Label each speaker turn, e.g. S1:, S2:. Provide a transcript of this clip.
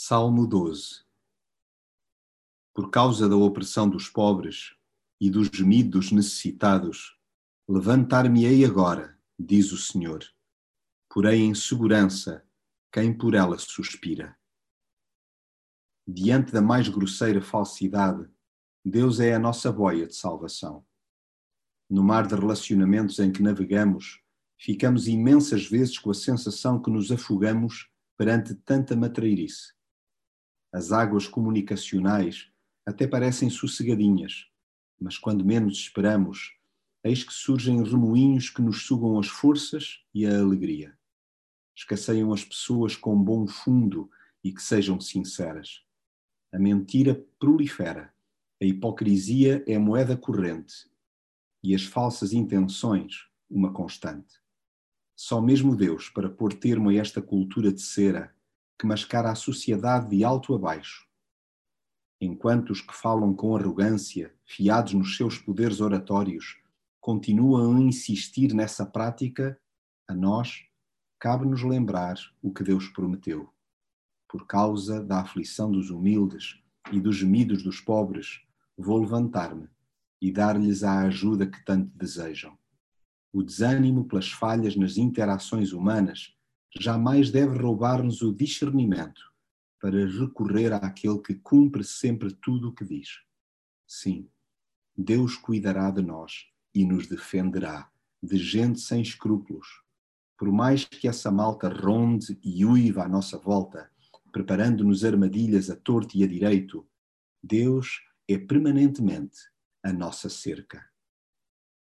S1: Salmo 12 Por causa da opressão dos pobres e dos gemidos necessitados, levantar-me-ei agora, diz o Senhor. Porém em segurança quem por ela suspira. Diante da mais grosseira falsidade, Deus é a nossa boia de salvação. No mar de relacionamentos em que navegamos, ficamos imensas vezes com a sensação que nos afogamos perante tanta matreirice as águas comunicacionais até parecem sossegadinhas, mas quando menos esperamos, eis que surgem remoinhos que nos sugam as forças e a alegria. Escasseiam as pessoas com bom fundo e que sejam sinceras. A mentira prolifera, a hipocrisia é moeda corrente e as falsas intenções uma constante. Só mesmo Deus, para pôr termo a esta cultura de cera, que mascara a sociedade de alto a baixo. Enquanto os que falam com arrogância, fiados nos seus poderes oratórios, continuam a insistir nessa prática, a nós cabe-nos lembrar o que Deus prometeu. Por causa da aflição dos humildes e dos gemidos dos pobres, vou levantar-me e dar-lhes a ajuda que tanto desejam. O desânimo pelas falhas nas interações humanas jamais deve roubar-nos o discernimento para recorrer àquele que cumpre sempre tudo o que diz. Sim, Deus cuidará de nós e nos defenderá de gente sem escrúpulos. Por mais que essa malta ronde e uiva à nossa volta, preparando-nos armadilhas a torto e a direito, Deus é permanentemente a nossa cerca.